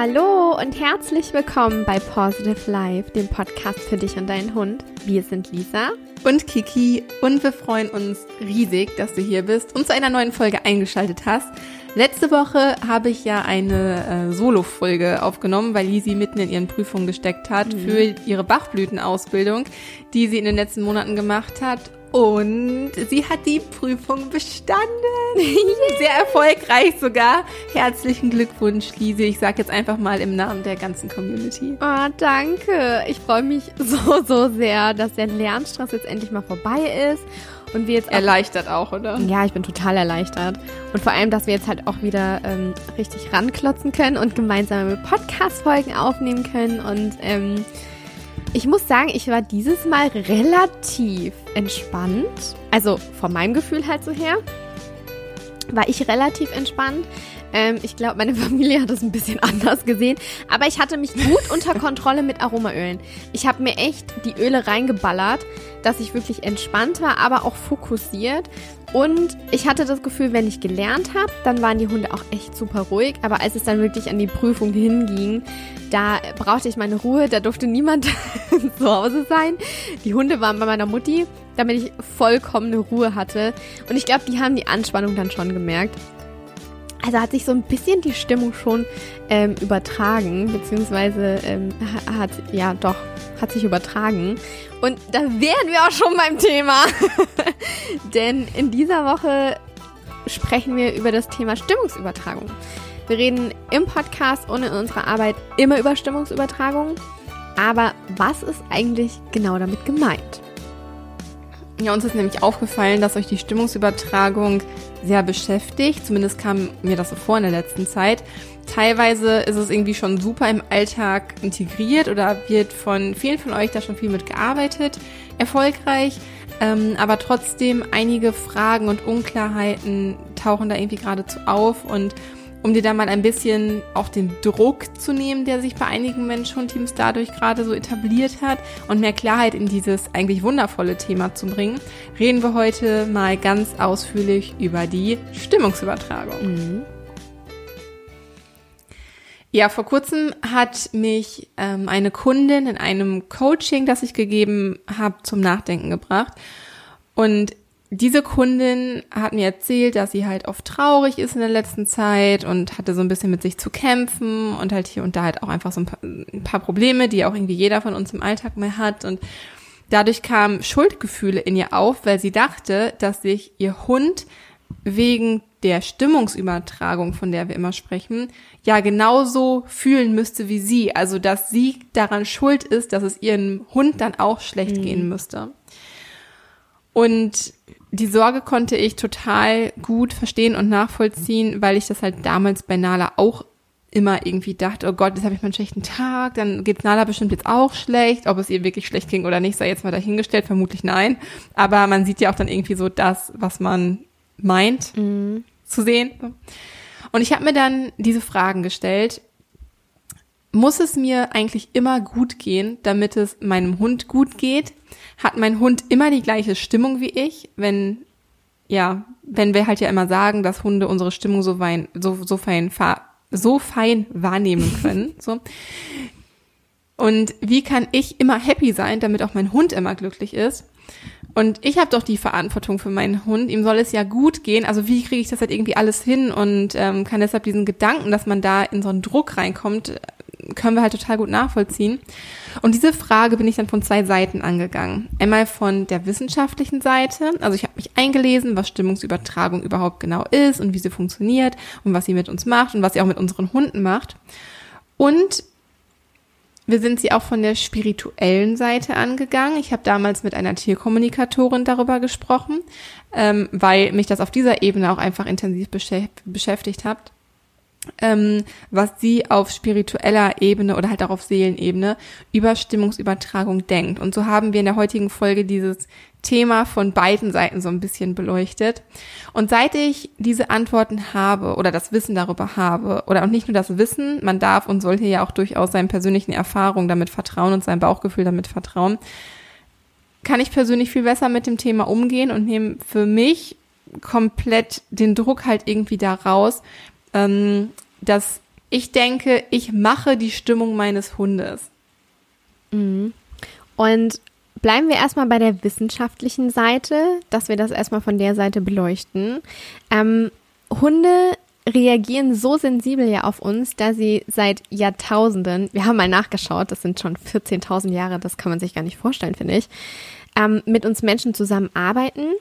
Hallo und herzlich willkommen bei Positive Life, dem Podcast für dich und deinen Hund. Wir sind Lisa und Kiki und wir freuen uns riesig, dass du hier bist und zu einer neuen Folge eingeschaltet hast. Letzte Woche habe ich ja eine äh, Solo-Folge aufgenommen, weil Lisi mitten in ihren Prüfungen gesteckt hat mhm. für ihre Bachblütenausbildung, die sie in den letzten Monaten gemacht hat. Und sie hat die Prüfung bestanden. Sehr erfolgreich sogar. Herzlichen Glückwunsch, Lise. Ich sage jetzt einfach mal im Namen der ganzen Community. Oh, danke. Ich freue mich so, so sehr, dass der Lernstress jetzt endlich mal vorbei ist. Und wir jetzt auch, erleichtert auch, oder? Ja, ich bin total erleichtert. Und vor allem, dass wir jetzt halt auch wieder ähm, richtig ranklotzen können und gemeinsame Podcast-Folgen aufnehmen können. Und ähm, ich muss sagen, ich war dieses Mal relativ entspannt. Also von meinem Gefühl halt so her. War ich relativ entspannt. Ähm, ich glaube, meine Familie hat das ein bisschen anders gesehen. Aber ich hatte mich gut unter Kontrolle mit Aromaölen. Ich habe mir echt die Öle reingeballert, dass ich wirklich entspannt war, aber auch fokussiert. Und ich hatte das Gefühl, wenn ich gelernt habe, dann waren die Hunde auch echt super ruhig. Aber als es dann wirklich an die Prüfung hinging, da brauchte ich meine Ruhe, da durfte niemand zu Hause sein. Die Hunde waren bei meiner Mutti, damit ich vollkommene Ruhe hatte. Und ich glaube, die haben die Anspannung dann schon gemerkt. Also hat sich so ein bisschen die Stimmung schon ähm, übertragen, beziehungsweise ähm, hat, ja doch, hat sich übertragen. Und da wären wir auch schon beim Thema. Denn in dieser Woche sprechen wir über das Thema Stimmungsübertragung. Wir reden im Podcast und in unserer Arbeit immer über Stimmungsübertragung. Aber was ist eigentlich genau damit gemeint? Ja, uns ist nämlich aufgefallen, dass euch die Stimmungsübertragung sehr beschäftigt. Zumindest kam mir das so vor in der letzten Zeit. Teilweise ist es irgendwie schon super im Alltag integriert oder wird von vielen von euch da schon viel mit gearbeitet, erfolgreich. Ähm, aber trotzdem einige Fragen und Unklarheiten tauchen da irgendwie geradezu auf und um dir da mal ein bisschen auch den Druck zu nehmen, der sich bei einigen Mensch-Hund-Teams dadurch gerade so etabliert hat und mehr Klarheit in dieses eigentlich wundervolle Thema zu bringen, reden wir heute mal ganz ausführlich über die Stimmungsübertragung. Mhm. Ja, vor kurzem hat mich ähm, eine Kundin in einem Coaching, das ich gegeben habe, zum Nachdenken gebracht. Und diese Kundin hat mir erzählt, dass sie halt oft traurig ist in der letzten Zeit und hatte so ein bisschen mit sich zu kämpfen und halt hier und da halt auch einfach so ein paar, ein paar Probleme, die auch irgendwie jeder von uns im Alltag mehr hat und dadurch kamen Schuldgefühle in ihr auf, weil sie dachte, dass sich ihr Hund wegen der Stimmungsübertragung, von der wir immer sprechen, ja genauso fühlen müsste wie sie. Also, dass sie daran schuld ist, dass es ihrem Hund dann auch schlecht mhm. gehen müsste. Und die Sorge konnte ich total gut verstehen und nachvollziehen, weil ich das halt damals bei Nala auch immer irgendwie dachte, oh Gott, jetzt habe ich mal einen schlechten Tag, dann geht Nala bestimmt jetzt auch schlecht. Ob es ihr wirklich schlecht ging oder nicht, sei jetzt mal dahingestellt, vermutlich nein. Aber man sieht ja auch dann irgendwie so das, was man meint mhm. zu sehen. Und ich habe mir dann diese Fragen gestellt. Muss es mir eigentlich immer gut gehen, damit es meinem Hund gut geht? hat mein Hund immer die gleiche Stimmung wie ich, wenn ja, wenn wir halt ja immer sagen, dass Hunde unsere Stimmung so fein, so, so fein, so fein wahrnehmen können, so. Und wie kann ich immer happy sein, damit auch mein Hund immer glücklich ist? Und ich habe doch die Verantwortung für meinen Hund. Ihm soll es ja gut gehen. Also wie kriege ich das halt irgendwie alles hin und ähm, kann deshalb diesen Gedanken, dass man da in so einen Druck reinkommt, können wir halt total gut nachvollziehen. Und diese Frage bin ich dann von zwei Seiten angegangen. Einmal von der wissenschaftlichen Seite, also ich habe mich eingelesen, was Stimmungsübertragung überhaupt genau ist und wie sie funktioniert und was sie mit uns macht und was sie auch mit unseren Hunden macht. Und wir sind sie auch von der spirituellen Seite angegangen. Ich habe damals mit einer Tierkommunikatorin darüber gesprochen, ähm, weil mich das auf dieser Ebene auch einfach intensiv beschäftigt hat ähm, was sie auf spiritueller Ebene oder halt auch auf Seelenebene über Stimmungsübertragung denkt. Und so haben wir in der heutigen Folge dieses Thema von beiden Seiten so ein bisschen beleuchtet. Und seit ich diese Antworten habe oder das Wissen darüber habe, oder auch nicht nur das Wissen, man darf und sollte ja auch durchaus seinen persönlichen Erfahrungen damit vertrauen und seinem Bauchgefühl damit vertrauen, kann ich persönlich viel besser mit dem Thema umgehen und nehme für mich komplett den Druck halt irgendwie da raus, ähm, dass Ich denke, ich mache die Stimmung meines Hundes. Mhm. Und bleiben wir erstmal bei der wissenschaftlichen Seite, dass wir das erstmal von der Seite beleuchten. Ähm, Hunde reagieren so sensibel ja auf uns, da sie seit Jahrtausenden, wir haben mal nachgeschaut, das sind schon 14.000 Jahre, das kann man sich gar nicht vorstellen, finde ich, ähm, mit uns Menschen zusammenarbeiten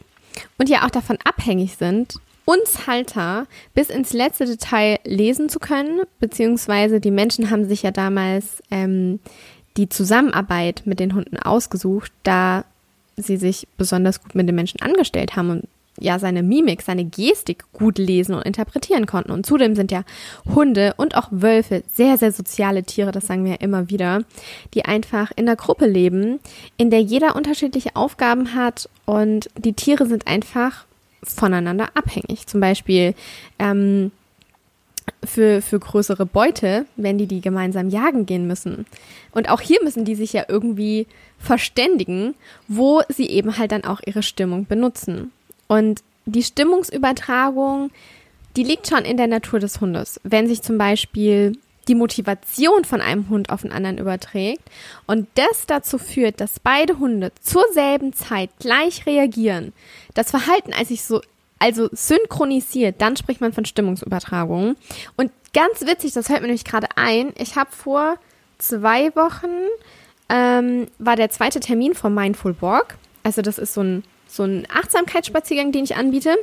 und ja auch davon abhängig sind, uns Halter bis ins letzte Detail lesen zu können, beziehungsweise die Menschen haben sich ja damals ähm, die Zusammenarbeit mit den Hunden ausgesucht, da sie sich besonders gut mit den Menschen angestellt haben und ja seine Mimik, seine Gestik gut lesen und interpretieren konnten. Und zudem sind ja Hunde und auch Wölfe sehr, sehr soziale Tiere, das sagen wir ja immer wieder, die einfach in der Gruppe leben, in der jeder unterschiedliche Aufgaben hat und die Tiere sind einfach voneinander abhängig. Zum Beispiel ähm, für, für größere Beute, wenn die die gemeinsam jagen gehen müssen. Und auch hier müssen die sich ja irgendwie verständigen, wo sie eben halt dann auch ihre Stimmung benutzen. Und die Stimmungsübertragung, die liegt schon in der Natur des Hundes. Wenn sich zum Beispiel die Motivation von einem Hund auf den anderen überträgt und das dazu führt, dass beide Hunde zur selben Zeit gleich reagieren, das Verhalten als sich so also synchronisiert, dann spricht man von Stimmungsübertragung. Und ganz witzig, das hört mir nämlich gerade ein. Ich habe vor zwei Wochen ähm, war der zweite Termin vom Mindful Walk. Also das ist so ein, so ein Achtsamkeitsspaziergang, den ich anbiete.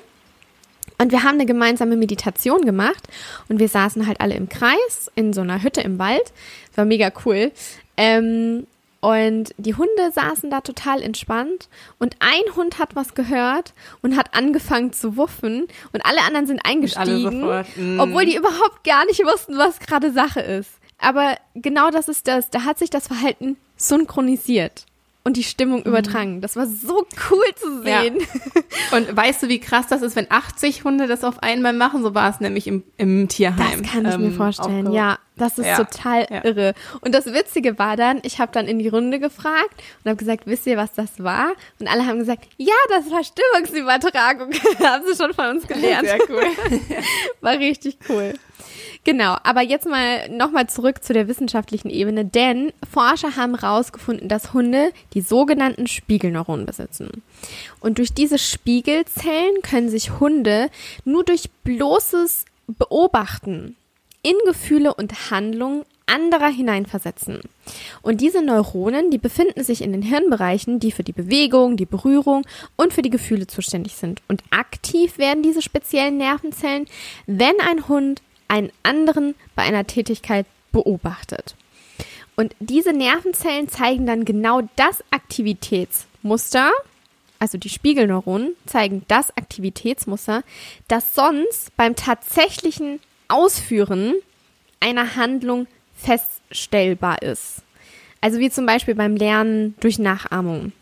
Und wir haben eine gemeinsame Meditation gemacht und wir saßen halt alle im Kreis in so einer Hütte im Wald. War mega cool. Ähm, und die Hunde saßen da total entspannt und ein Hund hat was gehört und hat angefangen zu wuffen und alle anderen sind eingestiegen, mm. obwohl die überhaupt gar nicht wussten, was gerade Sache ist. Aber genau das ist das, da hat sich das Verhalten synchronisiert und die Stimmung mhm. übertragen. Das war so cool zu sehen. Ja. Und weißt du, wie krass das ist, wenn 80 Hunde das auf einmal machen? So war es nämlich im, im Tierheim. Das kann ich ähm, mir vorstellen. Ja, das ist ja. total ja. irre. Und das Witzige war dann, ich habe dann in die Runde gefragt und habe gesagt, wisst ihr, was das war? Und alle haben gesagt, ja, das war Stimmungsübertragung. haben sie schon von uns gelernt. Sehr cool. war richtig cool. Genau, aber jetzt mal nochmal zurück zu der wissenschaftlichen Ebene, denn Forscher haben herausgefunden, dass Hunde die sogenannten Spiegelneuronen besitzen. Und durch diese Spiegelzellen können sich Hunde nur durch bloßes Beobachten in Gefühle und Handlungen anderer hineinversetzen. Und diese Neuronen, die befinden sich in den Hirnbereichen, die für die Bewegung, die Berührung und für die Gefühle zuständig sind. Und aktiv werden diese speziellen Nervenzellen, wenn ein Hund einen anderen bei einer Tätigkeit beobachtet. Und diese Nervenzellen zeigen dann genau das Aktivitätsmuster, also die Spiegelneuronen zeigen das Aktivitätsmuster, das sonst beim tatsächlichen Ausführen einer Handlung feststellbar ist. Also wie zum Beispiel beim Lernen durch Nachahmung.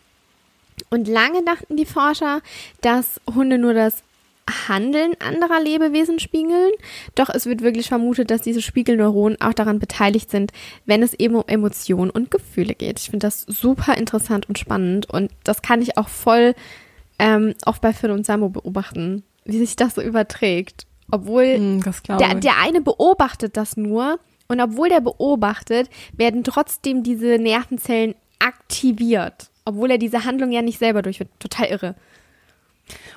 Und lange dachten die Forscher, dass Hunde nur das Handeln anderer Lebewesen spiegeln. Doch es wird wirklich vermutet, dass diese Spiegelneuronen auch daran beteiligt sind, wenn es eben um Emotionen und Gefühle geht. Ich finde das super interessant und spannend und das kann ich auch voll ähm, oft bei Phil und Samo beobachten, wie sich das so überträgt. Obwohl mm, der, der eine beobachtet das nur und obwohl der beobachtet, werden trotzdem diese Nervenzellen aktiviert. Obwohl er diese Handlung ja nicht selber durchführt. Total irre.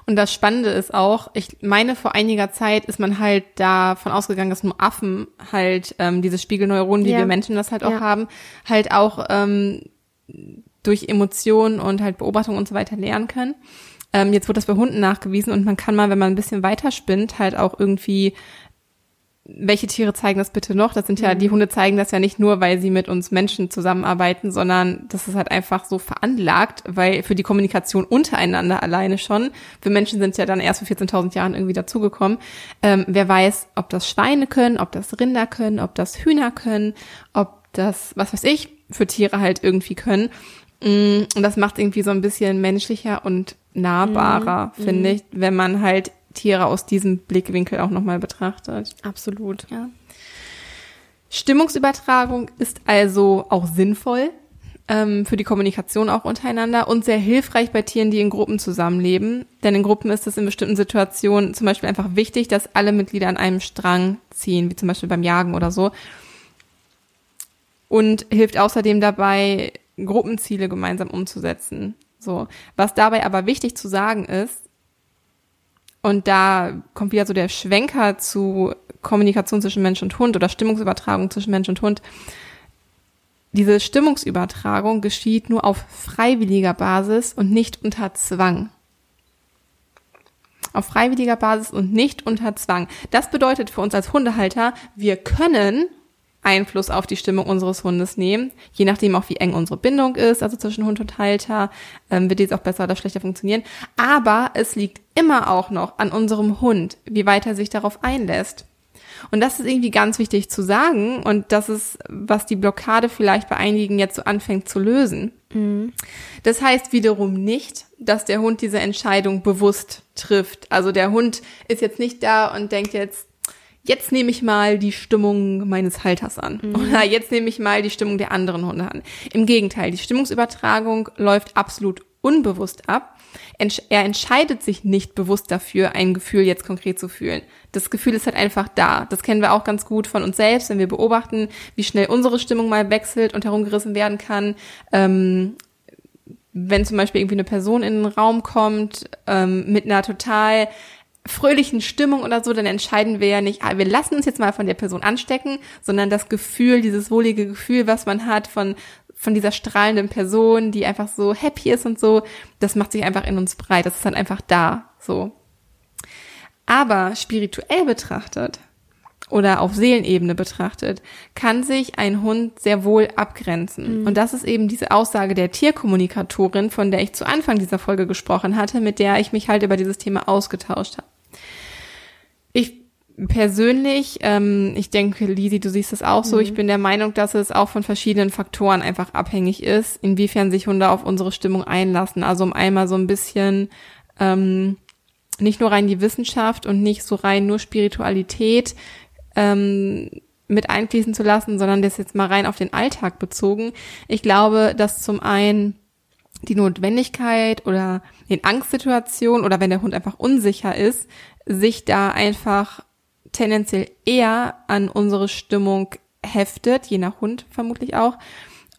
Und das Spannende ist auch, ich meine, vor einiger Zeit ist man halt davon ausgegangen, dass nur Affen halt ähm, diese Spiegelneuronen, wie ja. wir Menschen das halt auch ja. haben, halt auch ähm, durch Emotionen und halt Beobachtung und so weiter lernen können. Ähm, jetzt wurde das bei Hunden nachgewiesen und man kann mal, wenn man ein bisschen weiter spinnt, halt auch irgendwie welche Tiere zeigen das bitte noch? Das sind ja, mhm. die Hunde zeigen das ja nicht nur, weil sie mit uns Menschen zusammenarbeiten, sondern das ist halt einfach so veranlagt, weil für die Kommunikation untereinander alleine schon, für Menschen sind ja dann erst vor 14.000 Jahren irgendwie dazugekommen. Ähm, wer weiß, ob das Schweine können, ob das Rinder können, ob das Hühner können, ob das, was weiß ich, für Tiere halt irgendwie können. Mm, und das macht irgendwie so ein bisschen menschlicher und nahbarer, mhm. finde mhm. ich, wenn man halt Tiere aus diesem Blickwinkel auch nochmal betrachtet. Absolut. Ja. Stimmungsübertragung ist also auch sinnvoll. ähm, für die Kommunikation auch untereinander und sehr hilfreich bei Tieren, die in Gruppen zusammenleben. Denn in Gruppen ist es in bestimmten Situationen zum Beispiel einfach wichtig, dass alle Mitglieder an einem Strang ziehen, wie zum Beispiel beim Jagen oder so. Und hilft außerdem dabei, Gruppenziele gemeinsam umzusetzen. So. Was dabei aber wichtig zu sagen ist, und da kommt wieder so der Schwenker zu Kommunikation zwischen Mensch und Hund oder Stimmungsübertragung zwischen Mensch und Hund. Diese Stimmungsübertragung geschieht nur auf freiwilliger Basis und nicht unter Zwang. Auf freiwilliger Basis und nicht unter Zwang. Das bedeutet für uns als Hundehalter, wir können Einfluss auf die Stimmung unseres Hundes nehmen, je nachdem auch wie eng unsere Bindung ist, also zwischen Hund und Halter, ähm, wird jetzt auch besser oder schlechter funktionieren. Aber es liegt immer auch noch an unserem Hund, wie weit er sich darauf einlässt. Und das ist irgendwie ganz wichtig zu sagen und das ist, was die Blockade vielleicht bei einigen jetzt so anfängt zu lösen. Mhm. Das heißt wiederum nicht, dass der Hund diese Entscheidung bewusst trifft. Also der Hund ist jetzt nicht da und denkt jetzt, jetzt nehme ich mal die Stimmung meines Halters an. Mhm. Oder jetzt nehme ich mal die Stimmung der anderen Hunde an. Im Gegenteil, die Stimmungsübertragung läuft absolut unbewusst ab. Er entscheidet sich nicht bewusst dafür, ein Gefühl jetzt konkret zu fühlen. Das Gefühl ist halt einfach da. Das kennen wir auch ganz gut von uns selbst, wenn wir beobachten, wie schnell unsere Stimmung mal wechselt und herumgerissen werden kann. Ähm, wenn zum Beispiel irgendwie eine Person in den Raum kommt ähm, mit einer total fröhlichen Stimmung oder so, dann entscheiden wir ja nicht, ah, wir lassen uns jetzt mal von der Person anstecken, sondern das Gefühl, dieses wohlige Gefühl, was man hat von von dieser strahlenden Person, die einfach so happy ist und so, das macht sich einfach in uns breit. Das ist dann einfach da, so. Aber spirituell betrachtet oder auf Seelenebene betrachtet, kann sich ein Hund sehr wohl abgrenzen. Mhm. Und das ist eben diese Aussage der Tierkommunikatorin, von der ich zu Anfang dieser Folge gesprochen hatte, mit der ich mich halt über dieses Thema ausgetauscht habe. Ich persönlich, ähm, ich denke, Lisi, du siehst es auch so, mhm. ich bin der Meinung, dass es auch von verschiedenen Faktoren einfach abhängig ist, inwiefern sich Hunde auf unsere Stimmung einlassen. Also um einmal so ein bisschen ähm, nicht nur rein die Wissenschaft und nicht so rein nur Spiritualität ähm, mit einfließen zu lassen, sondern das jetzt mal rein auf den Alltag bezogen. Ich glaube, dass zum einen die Notwendigkeit oder in Angstsituationen oder wenn der Hund einfach unsicher ist, sich da einfach tendenziell eher an unsere Stimmung heftet, je nach Hund vermutlich auch,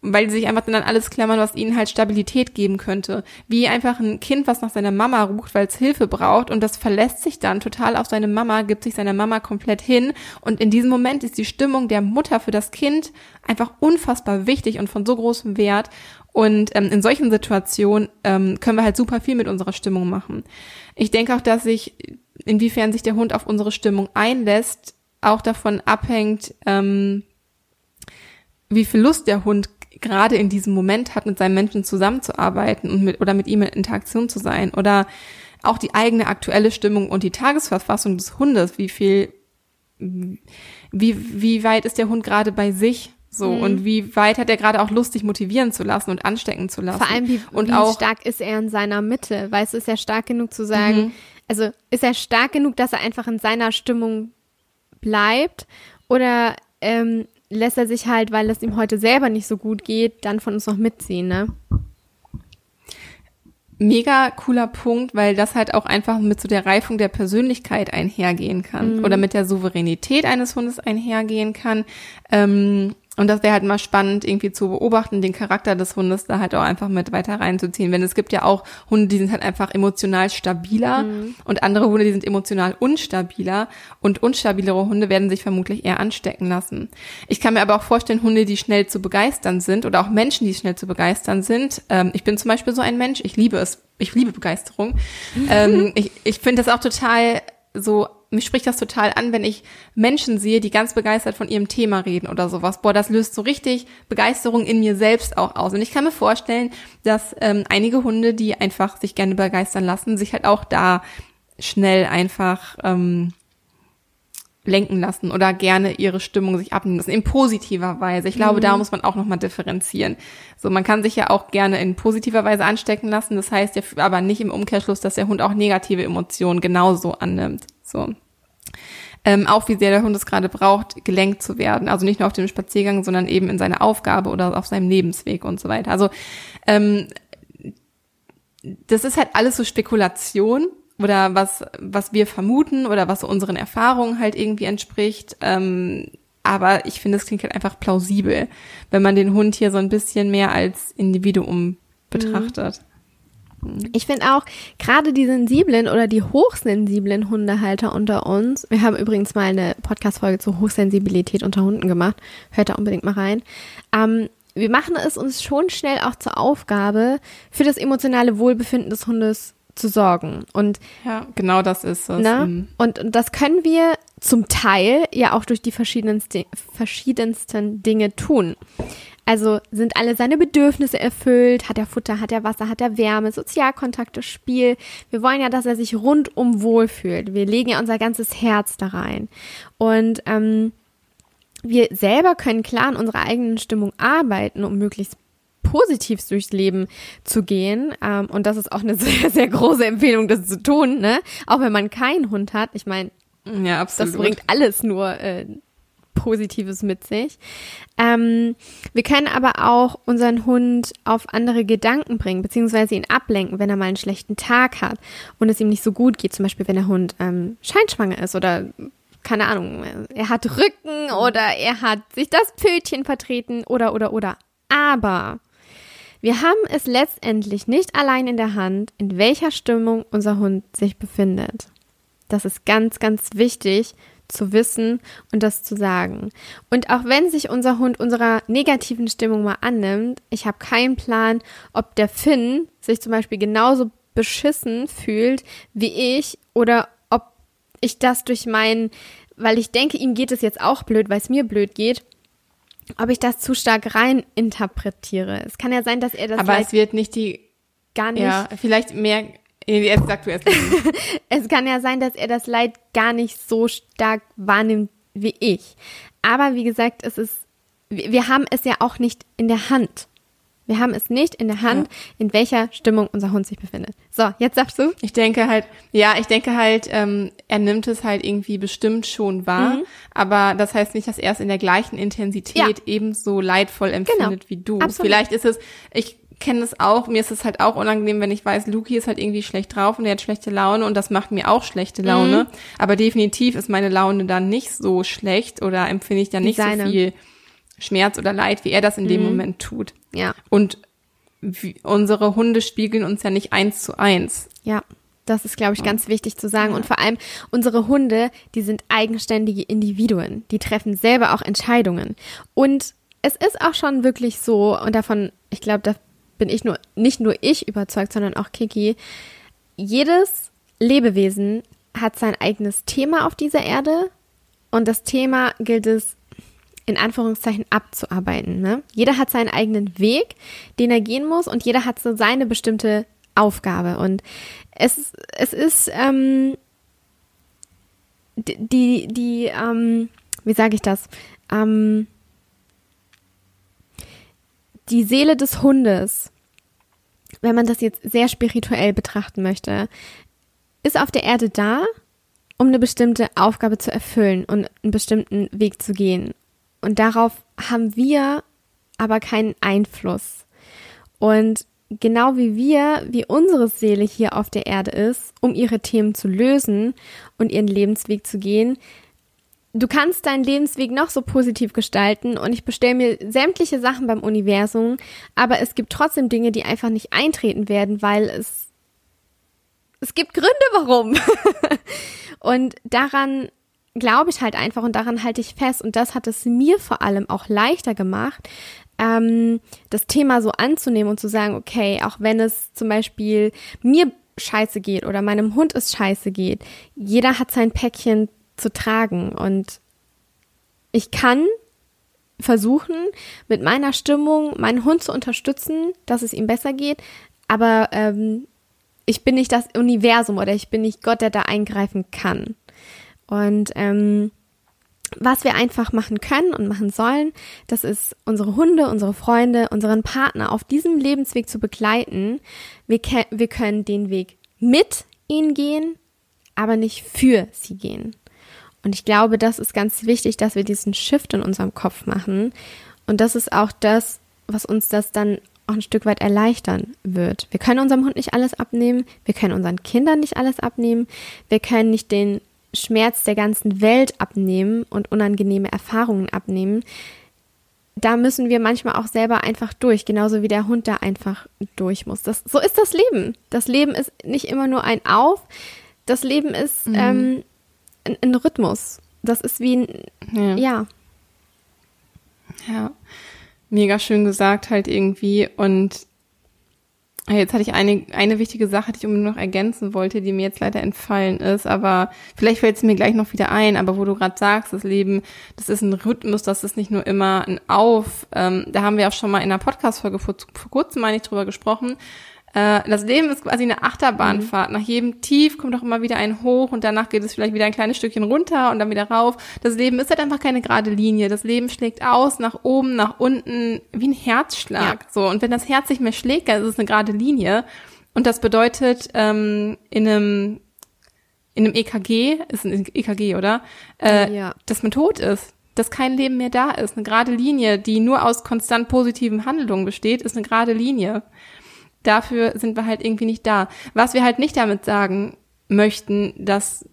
weil sie sich einfach dann an alles klammern, was ihnen halt Stabilität geben könnte. Wie einfach ein Kind, was nach seiner Mama ruft, weil es Hilfe braucht und das verlässt sich dann total auf seine Mama, gibt sich seiner Mama komplett hin und in diesem Moment ist die Stimmung der Mutter für das Kind einfach unfassbar wichtig und von so großem Wert und ähm, in solchen Situationen ähm, können wir halt super viel mit unserer Stimmung machen. Ich denke auch, dass sich inwiefern sich der Hund auf unsere Stimmung einlässt, auch davon abhängt, ähm, wie viel Lust der Hund gerade in diesem Moment hat, mit seinem Menschen zusammenzuarbeiten und mit oder mit ihm in Interaktion zu sein oder auch die eigene aktuelle Stimmung und die Tagesverfassung des Hundes, wie viel, wie, wie weit ist der Hund gerade bei sich so, mhm. und wie weit hat er gerade auch Lust, sich motivieren zu lassen und anstecken zu lassen? Vor allem, wie, und wie auch, stark ist er in seiner Mitte? Weißt du, ist er stark genug zu sagen, mhm. also ist er stark genug, dass er einfach in seiner Stimmung bleibt? Oder ähm, lässt er sich halt, weil es ihm heute selber nicht so gut geht, dann von uns noch mitziehen, ne? Mega cooler Punkt, weil das halt auch einfach mit so der Reifung der Persönlichkeit einhergehen kann mhm. oder mit der Souveränität eines Hundes einhergehen kann. Ähm, und das wäre halt mal spannend, irgendwie zu beobachten, den Charakter des Hundes da halt auch einfach mit weiter reinzuziehen. Wenn es gibt ja auch Hunde, die sind halt einfach emotional stabiler mhm. und andere Hunde, die sind emotional unstabiler und unstabilere Hunde werden sich vermutlich eher anstecken lassen. Ich kann mir aber auch vorstellen, Hunde, die schnell zu begeistern sind oder auch Menschen, die schnell zu begeistern sind. Ähm, ich bin zum Beispiel so ein Mensch, ich liebe es, ich liebe Begeisterung. ähm, ich ich finde das auch total so mich spricht das total an, wenn ich Menschen sehe, die ganz begeistert von ihrem Thema reden oder sowas. Boah, das löst so richtig Begeisterung in mir selbst auch aus. Und ich kann mir vorstellen, dass ähm, einige Hunde, die einfach sich gerne begeistern lassen, sich halt auch da schnell einfach ähm, lenken lassen oder gerne ihre Stimmung sich abnehmen lassen, in positiver Weise. Ich glaube, mhm. da muss man auch nochmal differenzieren. So, man kann sich ja auch gerne in positiver Weise anstecken lassen. Das heißt ja aber nicht im Umkehrschluss, dass der Hund auch negative Emotionen genauso annimmt. So. ähm, auch wie sehr der Hund es gerade braucht, gelenkt zu werden. Also nicht nur auf dem Spaziergang, sondern eben in seiner Aufgabe oder auf seinem Lebensweg und so weiter. Also ähm, das ist halt alles so Spekulation oder was, was wir vermuten oder was unseren Erfahrungen halt irgendwie entspricht. Ähm, aber ich finde, es klingt halt einfach plausibel, wenn man den Hund hier so ein bisschen mehr als Individuum betrachtet. Mhm. Ich finde auch, gerade die sensiblen oder die hochsensiblen Hundehalter unter uns, wir haben übrigens mal eine Podcast-Folge zur Hochsensibilität unter Hunden gemacht, hört da unbedingt mal rein. Ähm, wir machen es uns schon schnell auch zur Aufgabe, für das emotionale Wohlbefinden des Hundes zu sorgen. Und ja, genau das ist es. Ne? Mhm. Und, und das können wir zum Teil ja auch durch die verschiedensten, verschiedensten Dinge tun. Also sind alle seine Bedürfnisse erfüllt? Hat er Futter, hat er Wasser, hat er Wärme, Sozialkontakte, Spiel? Wir wollen ja, dass er sich rundum wohlfühlt. Wir legen ja unser ganzes Herz da rein. Und ähm, wir selber können klar an unserer eigenen Stimmung arbeiten, um möglichst positiv durchs Leben zu gehen. Ähm, und das ist auch eine sehr, sehr große Empfehlung, das zu tun, ne? Auch wenn man keinen Hund hat. Ich meine, ja, absolut. das bringt alles nur äh, Positives mit sich. Ähm, wir können aber auch unseren Hund auf andere Gedanken bringen, beziehungsweise ihn ablenken, wenn er mal einen schlechten Tag hat und es ihm nicht so gut geht. Zum Beispiel, wenn der Hund ähm, scheinschwanger ist oder keine Ahnung, er hat Rücken oder er hat sich das Pötchen vertreten oder oder oder. Aber wir haben es letztendlich nicht allein in der Hand, in welcher Stimmung unser Hund sich befindet. Das ist ganz, ganz wichtig zu wissen und das zu sagen. Und auch wenn sich unser Hund unserer negativen Stimmung mal annimmt, ich habe keinen Plan, ob der Finn sich zum Beispiel genauso beschissen fühlt wie ich oder ob ich das durch meinen, weil ich denke, ihm geht es jetzt auch blöd, weil es mir blöd geht, ob ich das zu stark rein interpretiere. Es kann ja sein, dass er das. Aber es wird nicht die. Gar nicht. Ja, vielleicht mehr Jetzt sag du erst. es kann ja sein, dass er das Leid gar nicht so stark wahrnimmt wie ich. Aber wie gesagt, es ist, wir haben es ja auch nicht in der Hand. Wir haben es nicht in der Hand, ja. in welcher Stimmung unser Hund sich befindet. So, jetzt sagst du? Ich denke halt, ja, ich denke halt, ähm, er nimmt es halt irgendwie bestimmt schon wahr, mhm. aber das heißt nicht, dass er es in der gleichen Intensität ja. ebenso leidvoll empfindet genau. wie du. Absolut. Vielleicht ist es, ich kenne es auch, mir ist es halt auch unangenehm, wenn ich weiß, Luki ist halt irgendwie schlecht drauf und er hat schlechte Laune und das macht mir auch schlechte Laune. Mhm. Aber definitiv ist meine Laune dann nicht so schlecht oder empfinde ich dann nicht Seine. so viel Schmerz oder Leid, wie er das in mhm. dem Moment tut. Ja. Und unsere Hunde spiegeln uns ja nicht eins zu eins. Ja. Das ist, glaube ich, ganz wichtig zu sagen. Und vor allem, unsere Hunde, die sind eigenständige Individuen. Die treffen selber auch Entscheidungen. Und es ist auch schon wirklich so, und davon, ich glaube, da bin ich nur, nicht nur ich überzeugt, sondern auch Kiki. Jedes Lebewesen hat sein eigenes Thema auf dieser Erde und das Thema gilt es in Anführungszeichen abzuarbeiten. Ne? Jeder hat seinen eigenen Weg, den er gehen muss und jeder hat so seine bestimmte Aufgabe. Und es, es ist ähm, die, die, ähm, wie sage ich das? Ähm, die Seele des Hundes, wenn man das jetzt sehr spirituell betrachten möchte, ist auf der Erde da, um eine bestimmte Aufgabe zu erfüllen und einen bestimmten Weg zu gehen. Und darauf haben wir aber keinen Einfluss. Und genau wie wir, wie unsere Seele hier auf der Erde ist, um ihre Themen zu lösen und ihren Lebensweg zu gehen, du kannst deinen Lebensweg noch so positiv gestalten und ich bestelle mir sämtliche Sachen beim Universum, aber es gibt trotzdem Dinge, die einfach nicht eintreten werden, weil es es gibt Gründe, warum. und daran glaube ich halt einfach und daran halte ich fest und das hat es mir vor allem auch leichter gemacht, ähm, das Thema so anzunehmen und zu sagen, okay, auch wenn es zum Beispiel mir scheiße geht oder meinem Hund es scheiße geht, jeder hat sein Päckchen zu tragen. Und ich kann versuchen, mit meiner Stimmung meinen Hund zu unterstützen, dass es ihm besser geht, aber ähm, ich bin nicht das Universum oder ich bin nicht Gott, der da eingreifen kann. Und ähm, was wir einfach machen können und machen sollen, das ist unsere Hunde, unsere Freunde, unseren Partner auf diesem Lebensweg zu begleiten. Wir, wir können den Weg mit ihnen gehen, aber nicht für sie gehen. Und ich glaube, das ist ganz wichtig, dass wir diesen Shift in unserem Kopf machen. Und das ist auch das, was uns das dann auch ein Stück weit erleichtern wird. Wir können unserem Hund nicht alles abnehmen, wir können unseren Kindern nicht alles abnehmen, wir können nicht den Schmerz der ganzen Welt abnehmen und unangenehme Erfahrungen abnehmen. Da müssen wir manchmal auch selber einfach durch, genauso wie der Hund da einfach durch muss. Das, so ist das Leben. Das Leben ist nicht immer nur ein Auf, das Leben ist mhm. ähm, ein, ein, Rhythmus. Das ist wie ein, ja. ja. Ja mega schön gesagt halt irgendwie und Jetzt hatte ich eine, eine wichtige Sache, die ich unbedingt noch ergänzen wollte, die mir jetzt leider entfallen ist, aber vielleicht fällt es mir gleich noch wieder ein, aber wo du gerade sagst, das Leben, das ist ein Rhythmus, das ist nicht nur immer ein Auf, ähm, da haben wir auch schon mal in einer Podcast-Folge vor, vor kurzem mal nicht drüber gesprochen, äh, das Leben ist quasi eine Achterbahnfahrt. Mhm. Nach jedem Tief kommt auch immer wieder ein Hoch und danach geht es vielleicht wieder ein kleines Stückchen runter und dann wieder rauf. Das Leben ist halt einfach keine gerade Linie. Das Leben schlägt aus, nach oben, nach unten, wie ein Herzschlag. Ja. So. Und wenn das Herz nicht mehr schlägt, dann ist es eine gerade Linie. Und das bedeutet, ähm, in einem, in einem EKG, ist ein EKG, oder? Äh, ja. Dass man tot ist dass kein Leben mehr da ist. Eine gerade Linie, die nur aus konstant positiven Handlungen besteht, ist eine gerade Linie dafür sind wir halt irgendwie nicht da. Was wir halt nicht damit sagen möchten, dass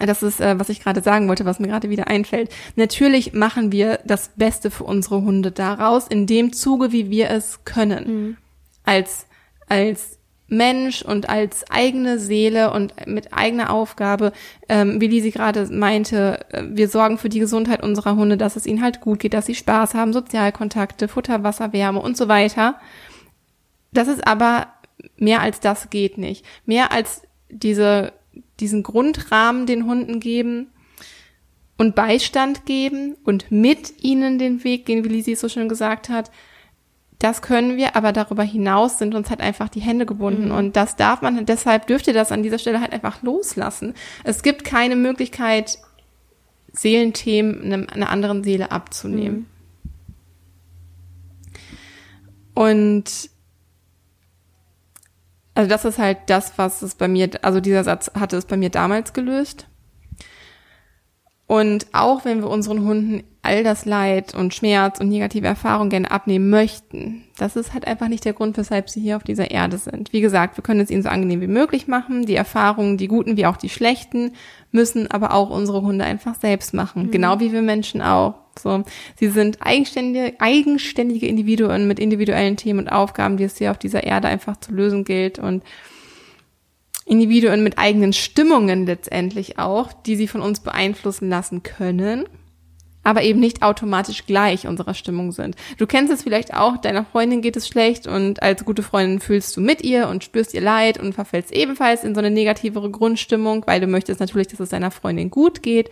das ist, äh, was ich gerade sagen wollte, was mir gerade wieder einfällt. Natürlich machen wir das Beste für unsere Hunde daraus, in dem Zuge, wie wir es können. Mhm. Als, als Mensch und als eigene Seele und mit eigener Aufgabe, ähm, wie Lisi gerade meinte, äh, wir sorgen für die Gesundheit unserer Hunde, dass es ihnen halt gut geht, dass sie Spaß haben, Sozialkontakte, Futter, Wasser, Wärme und so weiter. Das ist aber mehr als das geht nicht. Mehr als diese, diesen Grundrahmen den Hunden geben und Beistand geben und mit ihnen den Weg gehen, wie Lisi es so schön gesagt hat. Das können wir, aber darüber hinaus sind uns halt einfach die Hände gebunden mhm. und das darf man, deshalb dürft ihr das an dieser Stelle halt einfach loslassen. Es gibt keine Möglichkeit, Seelenthemen einer anderen Seele abzunehmen. Mhm. Und also das ist halt das, was es bei mir, also dieser Satz hatte es bei mir damals gelöst. Und auch wenn wir unseren Hunden all das Leid und Schmerz und negative Erfahrungen gerne abnehmen möchten, das ist halt einfach nicht der Grund, weshalb sie hier auf dieser Erde sind. Wie gesagt, wir können es ihnen so angenehm wie möglich machen. Die Erfahrungen, die guten wie auch die schlechten, müssen aber auch unsere Hunde einfach selbst machen. Mhm. Genau wie wir Menschen auch. So, sie sind eigenständige, eigenständige Individuen mit individuellen Themen und Aufgaben, die es hier auf dieser Erde einfach zu lösen gilt und Individuen mit eigenen Stimmungen letztendlich auch, die sie von uns beeinflussen lassen können, aber eben nicht automatisch gleich unserer Stimmung sind. Du kennst es vielleicht auch, deiner Freundin geht es schlecht und als gute Freundin fühlst du mit ihr und spürst ihr Leid und verfällst ebenfalls in so eine negativere Grundstimmung, weil du möchtest natürlich, dass es deiner Freundin gut geht.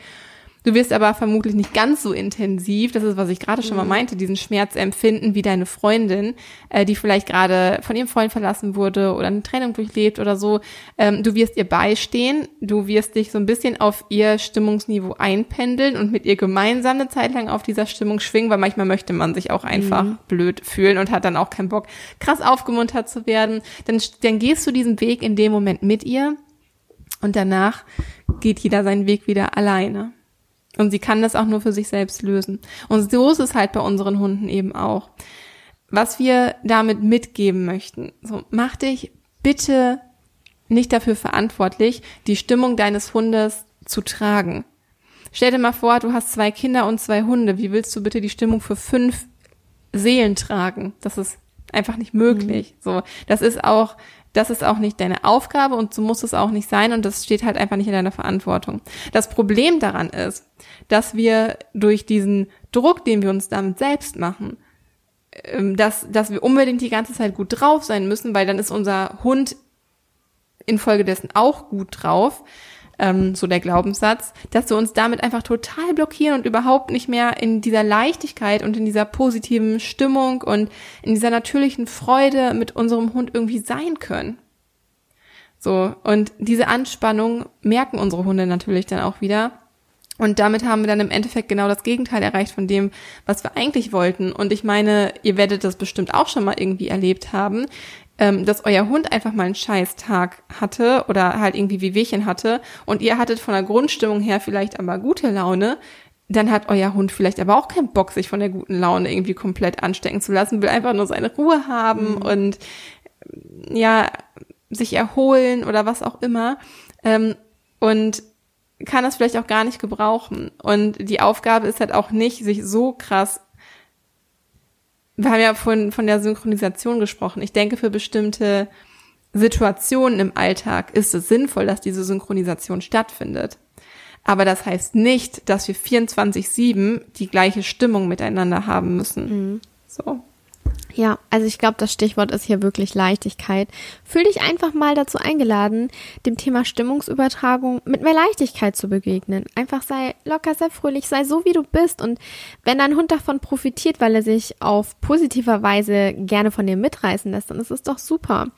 Du wirst aber vermutlich nicht ganz so intensiv, das ist, was ich gerade schon mal mhm. meinte, diesen Schmerz empfinden wie deine Freundin, äh, die vielleicht gerade von ihrem Freund verlassen wurde oder eine Trennung durchlebt oder so. Ähm, du wirst ihr beistehen, du wirst dich so ein bisschen auf ihr Stimmungsniveau einpendeln und mit ihr gemeinsam eine Zeit lang auf dieser Stimmung schwingen, weil manchmal möchte man sich auch einfach mhm. blöd fühlen und hat dann auch keinen Bock, krass aufgemuntert zu werden. Dann, dann gehst du diesen Weg in dem Moment mit ihr und danach geht jeder seinen Weg wieder alleine. Und sie kann das auch nur für sich selbst lösen. Und so ist es halt bei unseren Hunden eben auch. Was wir damit mitgeben möchten, so mach dich bitte nicht dafür verantwortlich, die Stimmung deines Hundes zu tragen. Stell dir mal vor, du hast zwei Kinder und zwei Hunde. Wie willst du bitte die Stimmung für fünf Seelen tragen? Das ist einfach nicht möglich. Mhm. So, das ist auch das ist auch nicht deine Aufgabe und so muss es auch nicht sein und das steht halt einfach nicht in deiner Verantwortung. Das Problem daran ist, dass wir durch diesen Druck, den wir uns damit selbst machen, ähm, dass, dass wir unbedingt die ganze Zeit gut drauf sein müssen, weil dann ist unser Hund infolgedessen auch gut drauf, ähm, so der Glaubenssatz, dass wir uns damit einfach total blockieren und überhaupt nicht mehr in dieser Leichtigkeit und in dieser positiven Stimmung und in dieser natürlichen Freude mit unserem Hund irgendwie sein können. So, und diese Anspannung merken unsere Hunde natürlich dann auch wieder. Und damit haben wir dann im Endeffekt genau das Gegenteil erreicht von dem, was wir eigentlich wollten. Und ich meine, ihr werdet das bestimmt auch schon mal irgendwie erlebt haben ähm, dass euer Hund einfach mal einen Scheißtag hatte oder halt irgendwie Wehwehchen hatte und ihr hattet von der Grundstimmung her vielleicht aber gute Laune, dann hat euer Hund vielleicht aber auch keinen Bock, sich von der guten Laune irgendwie komplett anstecken zu lassen, will einfach nur seine Ruhe haben mhm. und ja, sich erholen oder was auch immer. Ähm, und kann das vielleicht auch gar nicht gebrauchen. Und die Aufgabe ist halt auch nicht, sich so krass wir haben ja von, von der Synchronisation gesprochen. Ich denke, für bestimmte Situationen im Alltag ist es sinnvoll, dass diese Synchronisation stattfindet. Aber das heißt nicht, dass wir 24-7 die gleiche Stimmung miteinander haben müssen. Mhm. So. Ja, also ich glaube, das Stichwort ist hier wirklich Leichtigkeit. Fühl dich einfach mal dazu eingeladen, dem Thema Stimmungsübertragung mit mehr Leichtigkeit zu begegnen. Einfach sei locker, sei fröhlich, sei so, wie du bist. Und wenn dein Hund davon profitiert, weil er sich auf positiver Weise gerne von dir mitreißen lässt, dann ist es doch super.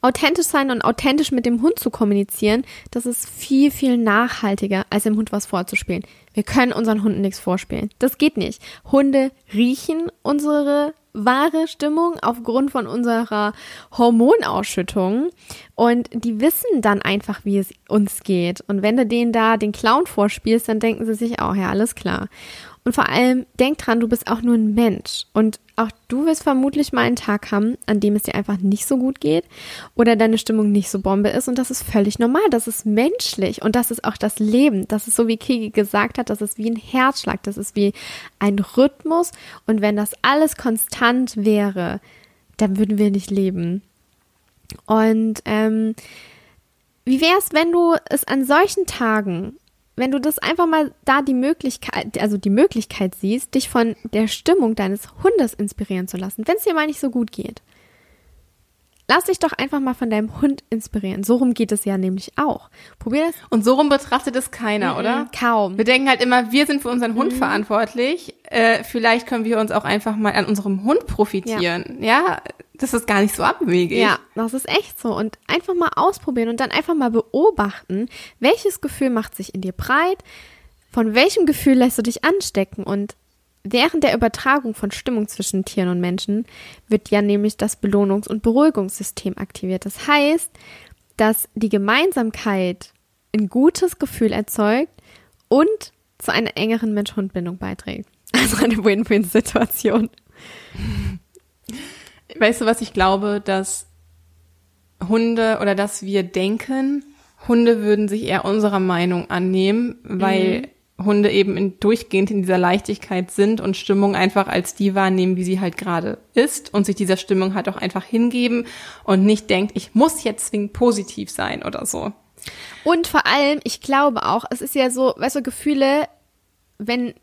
Authentisch sein und authentisch mit dem Hund zu kommunizieren, das ist viel, viel nachhaltiger, als dem Hund was vorzuspielen. Wir können unseren Hunden nichts vorspielen. Das geht nicht. Hunde riechen unsere wahre Stimmung aufgrund von unserer Hormonausschüttung und die wissen dann einfach, wie es uns geht. Und wenn du denen da den Clown vorspielst, dann denken sie sich auch, ja, alles klar. Und vor allem, denk dran, du bist auch nur ein Mensch. Und auch du wirst vermutlich mal einen Tag haben, an dem es dir einfach nicht so gut geht oder deine Stimmung nicht so Bombe ist. Und das ist völlig normal. Das ist menschlich. Und das ist auch das Leben. Das ist so, wie Kiki gesagt hat, das ist wie ein Herzschlag. Das ist wie ein Rhythmus. Und wenn das alles konstant wäre, dann würden wir nicht leben. Und ähm, wie wäre es, wenn du es an solchen Tagen wenn du das einfach mal da die Möglichkeit, also die Möglichkeit siehst, dich von der Stimmung deines Hundes inspirieren zu lassen, wenn es dir mal nicht so gut geht. Lass dich doch einfach mal von deinem Hund inspirieren. So rum geht es ja nämlich auch. Probier es. Und so rum betrachtet es keiner, -mm, oder? Kaum. Wir denken halt immer, wir sind für unseren Hund mm. verantwortlich. Äh, vielleicht können wir uns auch einfach mal an unserem Hund profitieren. Ja, ja das ist gar nicht so abwegig. Ja, das ist echt so. Und einfach mal ausprobieren und dann einfach mal beobachten, welches Gefühl macht sich in dir breit, von welchem Gefühl lässt du dich anstecken. Und während der Übertragung von Stimmung zwischen Tieren und Menschen wird ja nämlich das Belohnungs- und Beruhigungssystem aktiviert. Das heißt, dass die Gemeinsamkeit ein gutes Gefühl erzeugt und zu einer engeren Mensch-Hund-Bindung beiträgt. Also eine Win-Win-Situation. Weißt du, was ich glaube, dass Hunde oder dass wir denken, Hunde würden sich eher unserer Meinung annehmen, weil mhm. Hunde eben in, durchgehend in dieser Leichtigkeit sind und Stimmung einfach als die wahrnehmen, wie sie halt gerade ist und sich dieser Stimmung halt auch einfach hingeben und nicht denkt, ich muss jetzt zwingend positiv sein oder so. Und vor allem, ich glaube auch, es ist ja so, weißt du, Gefühle, wenn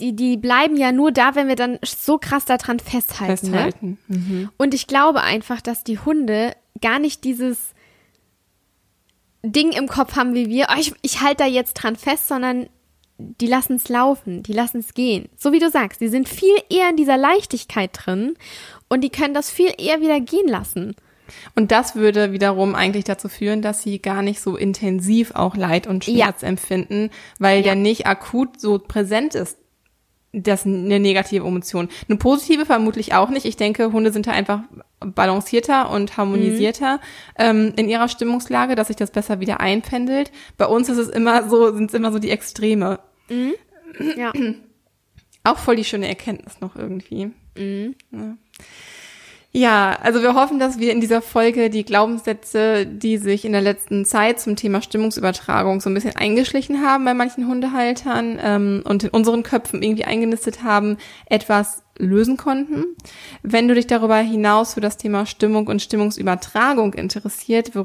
die, die bleiben ja nur da, wenn wir dann so krass daran festhalten. Ne? festhalten. Ne? Mhm. Und ich glaube einfach, dass die Hunde gar nicht dieses Ding im Kopf haben wie wir, oh, ich, ich halte da jetzt dran fest, sondern die lassen es laufen, die lassen es gehen. So wie du sagst, die sind viel eher in dieser Leichtigkeit drin und die können das viel eher wieder gehen lassen. Und das würde wiederum eigentlich dazu führen, dass sie gar nicht so intensiv auch Leid und Schmerz ja. empfinden, weil ja. der nicht akut so präsent ist das ist eine negative Emotion. Eine positive vermutlich auch nicht. Ich denke, Hunde sind da einfach balancierter und harmonisierter mhm. ähm, in ihrer Stimmungslage, dass sich das besser wieder einpendelt. Bei uns ist es immer so, sind es immer so die Extreme. Mhm. Ja. Auch voll die schöne Erkenntnis noch irgendwie. Mhm. Ja. Ja, also wir hoffen, dass wir in dieser Folge die Glaubenssätze, die sich in der letzten Zeit zum Thema Stimmungsübertragung so ein bisschen eingeschlichen haben bei manchen Hundehaltern ähm, und in unseren Köpfen irgendwie eingenistet haben, etwas lösen konnten. Wenn du dich darüber hinaus für das Thema Stimmung und Stimmungsübertragung interessiert, wir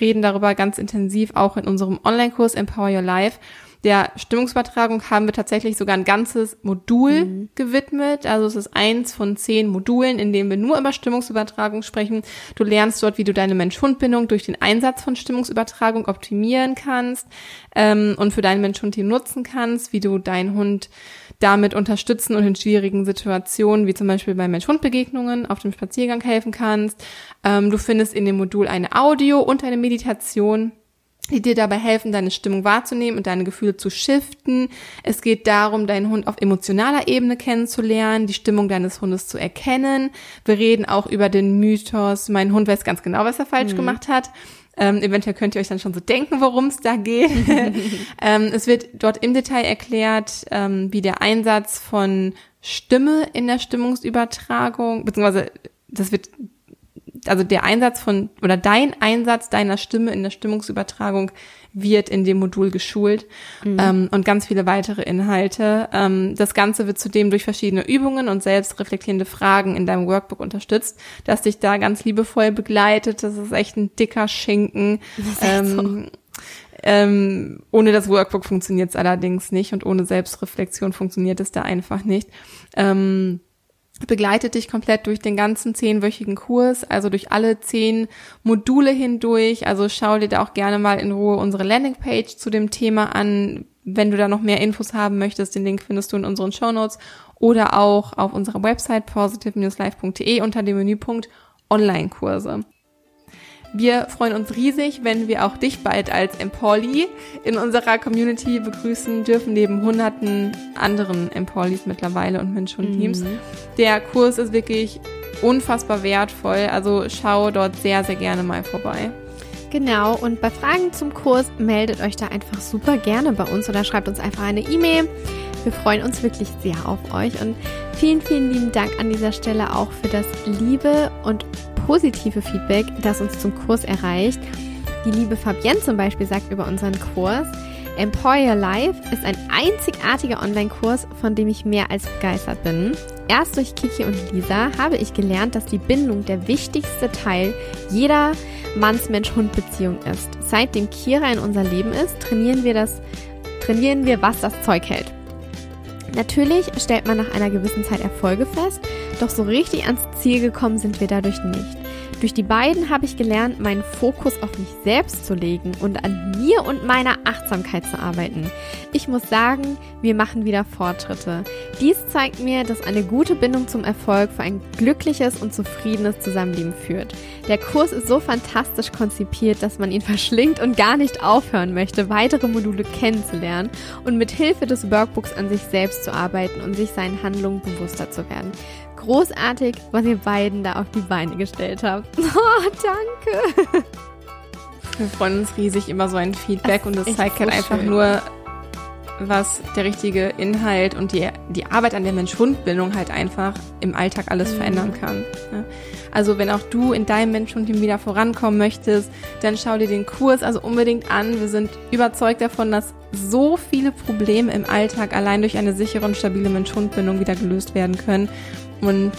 reden darüber ganz intensiv auch in unserem Online-Kurs Empower Your Life der Stimmungsübertragung haben wir tatsächlich sogar ein ganzes Modul mhm. gewidmet. Also es ist eins von zehn Modulen, in denen wir nur über Stimmungsübertragung sprechen. Du lernst dort, wie du deine Mensch-Hund-Bindung durch den Einsatz von Stimmungsübertragung optimieren kannst ähm, und für deinen Mensch-Hund-Team nutzen kannst, wie du deinen Hund damit unterstützen und in schwierigen Situationen, wie zum Beispiel bei Mensch-Hund-Begegnungen auf dem Spaziergang helfen kannst. Ähm, du findest in dem Modul eine Audio und eine Meditation die dir dabei helfen, deine Stimmung wahrzunehmen und deine Gefühle zu shiften. Es geht darum, deinen Hund auf emotionaler Ebene kennenzulernen, die Stimmung deines Hundes zu erkennen. Wir reden auch über den Mythos, mein Hund weiß ganz genau, was er falsch mhm. gemacht hat. Ähm, eventuell könnt ihr euch dann schon so denken, worum es da geht. ähm, es wird dort im Detail erklärt, ähm, wie der Einsatz von Stimme in der Stimmungsübertragung, beziehungsweise das wird also der Einsatz von oder dein Einsatz deiner Stimme in der Stimmungsübertragung wird in dem Modul geschult mhm. ähm, und ganz viele weitere Inhalte. Ähm, das Ganze wird zudem durch verschiedene Übungen und selbstreflektierende Fragen in deinem Workbook unterstützt, das dich da ganz liebevoll begleitet. Das ist echt ein dicker Schinken. Ähm, so. Ähm, ohne das Workbook funktioniert es allerdings nicht und ohne Selbstreflexion funktioniert es da einfach nicht. Ähm, begleitet dich komplett durch den ganzen zehnwöchigen Kurs, also durch alle zehn Module hindurch. Also schau dir da auch gerne mal in Ruhe unsere Landingpage zu dem Thema an. Wenn du da noch mehr Infos haben möchtest, den Link findest du in unseren Show Notes oder auch auf unserer Website positive-life.de unter dem Menüpunkt Online-Kurse. Wir freuen uns riesig, wenn wir auch dich bald als Empoli in unserer Community begrüßen dürfen, neben hunderten anderen Empolis mittlerweile und Mensch-Hund-Teams. Mhm. Der Kurs ist wirklich unfassbar wertvoll, also schau dort sehr, sehr gerne mal vorbei. Genau, und bei Fragen zum Kurs meldet euch da einfach super gerne bei uns oder schreibt uns einfach eine E-Mail. Wir freuen uns wirklich sehr auf euch und vielen, vielen lieben Dank an dieser Stelle auch für das liebe und positive Feedback, das uns zum Kurs erreicht. Die liebe Fabienne zum Beispiel sagt über unseren Kurs, Employer Life ist ein einzigartiger Online-Kurs, von dem ich mehr als begeistert bin. Erst durch Kiki und Lisa habe ich gelernt, dass die Bindung der wichtigste Teil jeder Manns-Mensch-Hund-Beziehung ist. Seitdem Kira in unser Leben ist, trainieren wir das, trainieren wir, was das Zeug hält. Natürlich stellt man nach einer gewissen Zeit Erfolge fest, doch so richtig ans Ziel gekommen sind wir dadurch nicht. Durch die beiden habe ich gelernt, meinen Fokus auf mich selbst zu legen und an mir und meiner Achtsamkeit zu arbeiten. Ich muss sagen, wir machen wieder Fortschritte. Dies zeigt mir, dass eine gute Bindung zum Erfolg für ein glückliches und zufriedenes Zusammenleben führt. Der Kurs ist so fantastisch konzipiert, dass man ihn verschlingt und gar nicht aufhören möchte, weitere Module kennenzulernen und mit Hilfe des Workbooks an sich selbst zu arbeiten und sich seinen Handlungen bewusster zu werden großartig, was ihr beiden da auf die Beine gestellt habt. Oh, danke. Wir freuen uns riesig über so ein Feedback und das zeigt halt einfach schön. nur, was der richtige Inhalt und die, die Arbeit an der Mensch-Hund-Bildung halt einfach im Alltag alles mhm. verändern kann. Also wenn auch du in deinem Mensch-Hund-Team wieder vorankommen möchtest, dann schau dir den Kurs also unbedingt an. Wir sind überzeugt davon, dass so viele Probleme im Alltag allein durch eine sichere und stabile Mensch-Hund-Bindung wieder gelöst werden können. Und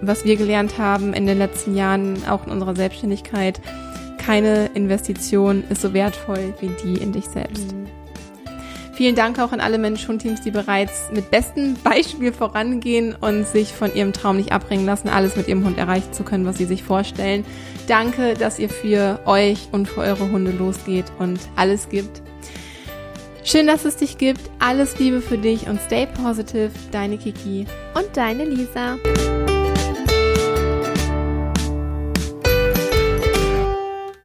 was wir gelernt haben in den letzten Jahren, auch in unserer Selbstständigkeit, keine Investition ist so wertvoll wie die in dich selbst. Mhm. Vielen Dank auch an alle Mensch-Hund-Teams, die bereits mit bestem Beispiel vorangehen und sich von ihrem Traum nicht abbringen lassen, alles mit ihrem Hund erreichen zu können, was sie sich vorstellen. Danke, dass ihr für euch und für eure Hunde losgeht und alles gibt. Schön, dass es dich gibt. Alles Liebe für dich und stay positive. Deine Kiki und deine Lisa.